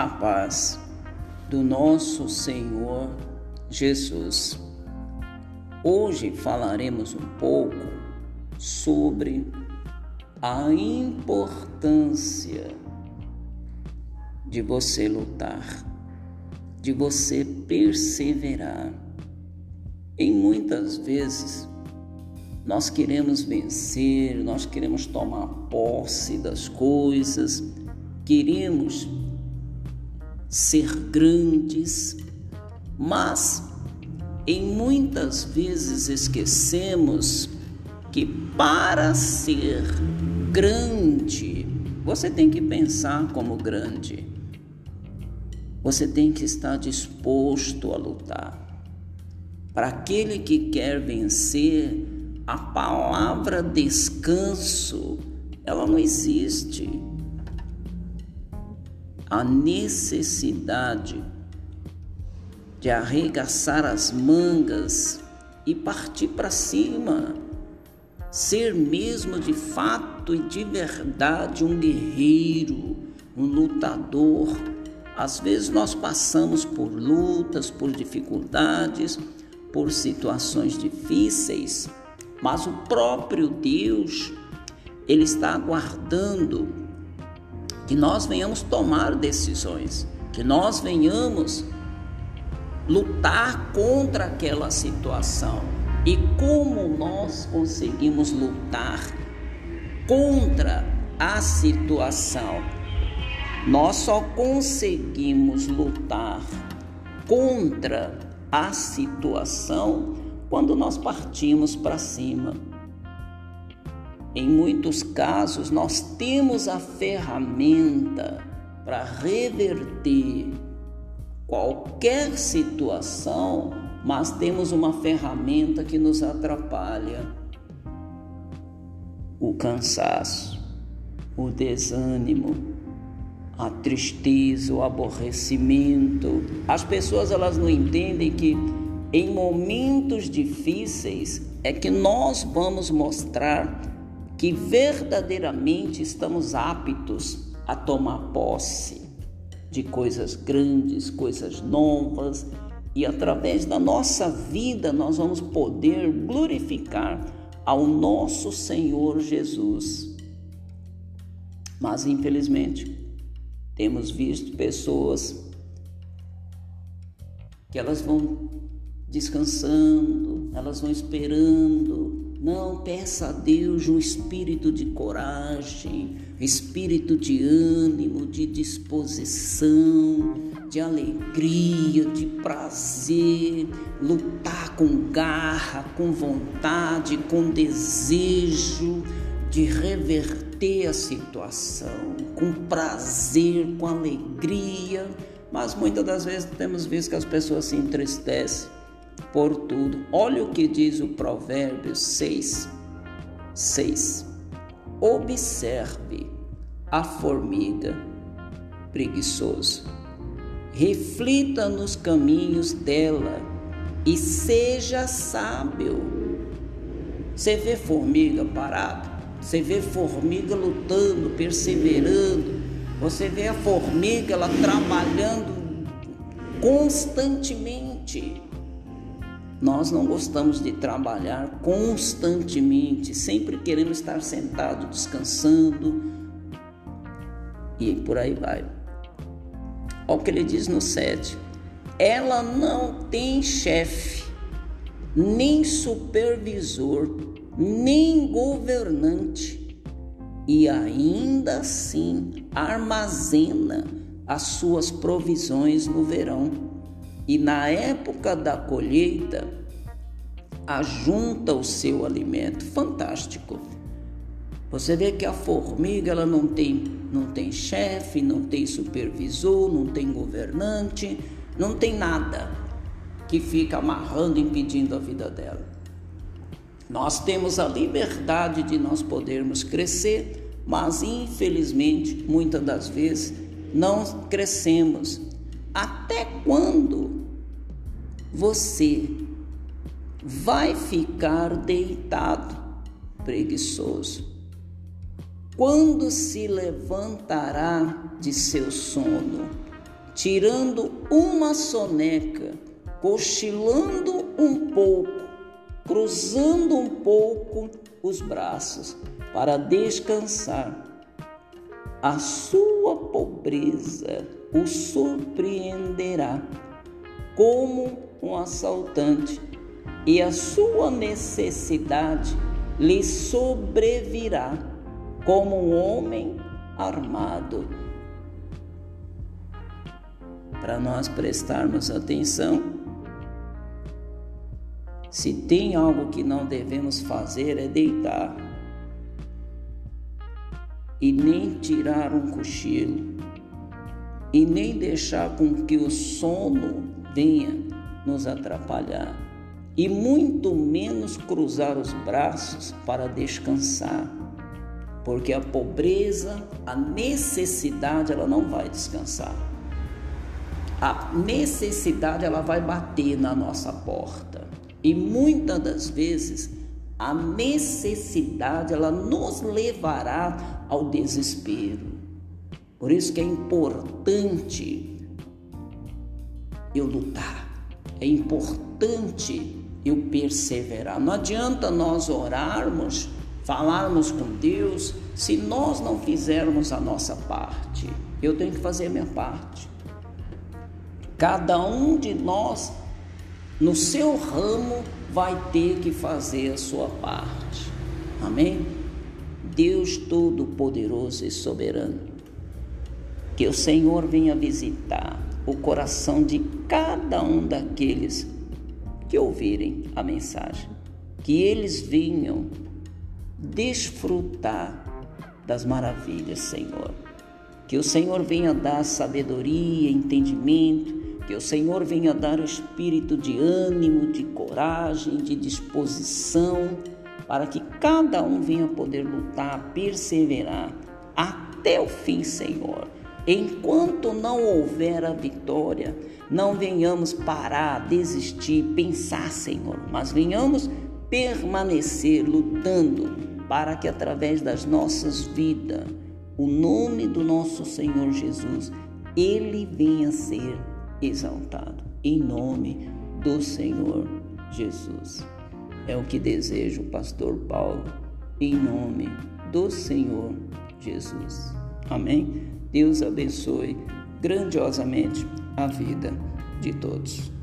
a paz do nosso Senhor Jesus. Hoje falaremos um pouco sobre a importância de você lutar, de você perseverar. Em muitas vezes nós queremos vencer, nós queremos tomar posse das coisas, queremos ser grandes, mas em muitas vezes esquecemos que para ser grande, você tem que pensar como grande. Você tem que estar disposto a lutar. Para aquele que quer vencer, a palavra descanso, ela não existe a necessidade de arregaçar as mangas e partir para cima, ser mesmo de fato e de verdade um guerreiro, um lutador. Às vezes nós passamos por lutas, por dificuldades, por situações difíceis, mas o próprio Deus, ele está aguardando que nós venhamos tomar decisões, que nós venhamos lutar contra aquela situação. E como nós conseguimos lutar contra a situação? Nós só conseguimos lutar contra a situação quando nós partimos para cima. Em muitos casos, nós temos a ferramenta para reverter qualquer situação, mas temos uma ferramenta que nos atrapalha: o cansaço, o desânimo, a tristeza, o aborrecimento. As pessoas elas não entendem que em momentos difíceis é que nós vamos mostrar que verdadeiramente estamos aptos a tomar posse de coisas grandes, coisas novas, e através da nossa vida nós vamos poder glorificar ao nosso Senhor Jesus. Mas infelizmente, temos visto pessoas que elas vão descansando, elas vão esperando, não, peça a Deus um espírito de coragem, espírito de ânimo, de disposição, de alegria, de prazer, lutar com garra, com vontade, com desejo de reverter a situação, com prazer, com alegria. Mas muitas das vezes temos visto que as pessoas se entristecem por tudo. Olha o que diz o Provérbio 6, 6. Observe a formiga preguiçoso. Reflita nos caminhos dela e seja sábio. Você vê formiga parada, você vê formiga lutando, perseverando, você vê a formiga ela trabalhando constantemente. Nós não gostamos de trabalhar constantemente, sempre queremos estar sentado, descansando e por aí vai. Olha o que ele diz no 7. Ela não tem chefe, nem supervisor, nem governante, e ainda assim armazena as suas provisões no verão e na época da colheita ajunta o seu alimento. Fantástico. Você vê que a formiga ela não tem, não tem chefe, não tem supervisor, não tem governante, não tem nada que fica amarrando, impedindo a vida dela. Nós temos a liberdade de nós podermos crescer, mas infelizmente, muitas das vezes, não crescemos. Até quando você vai ficar deitado, preguiçoso. Quando se levantará de seu sono? tirando uma soneca, cochilando um pouco, cruzando um pouco os braços para descansar. A sua pobreza o surpreenderá como um assaltante, e a sua necessidade lhe sobrevirá como um homem armado. Para nós prestarmos atenção, se tem algo que não devemos fazer é deitar e nem tirar um cochilo e nem deixar com que o sono venha nos atrapalhar e muito menos cruzar os braços para descansar, porque a pobreza, a necessidade, ela não vai descansar. A necessidade ela vai bater na nossa porta e muitas das vezes a necessidade ela nos levará ao desespero. Por isso que é importante eu lutar. É importante eu perseverar. Não adianta nós orarmos, falarmos com Deus, se nós não fizermos a nossa parte. Eu tenho que fazer a minha parte. Cada um de nós, no seu ramo, vai ter que fazer a sua parte. Amém? Deus Todo-Poderoso e Soberano que o Senhor venha visitar o coração de cada um daqueles que ouvirem a mensagem, que eles venham desfrutar das maravilhas, Senhor. Que o Senhor venha dar sabedoria, entendimento, que o Senhor venha dar o espírito de ânimo, de coragem, de disposição, para que cada um venha poder lutar, perseverar até o fim, Senhor Enquanto não houver a vitória, não venhamos parar, desistir, pensar, Senhor, mas venhamos permanecer lutando para que através das nossas vidas, o nome do nosso Senhor Jesus, ele venha ser exaltado. Em nome do Senhor Jesus. É o que deseja o pastor Paulo, em nome do Senhor Jesus. Amém? Deus abençoe grandiosamente a vida de todos.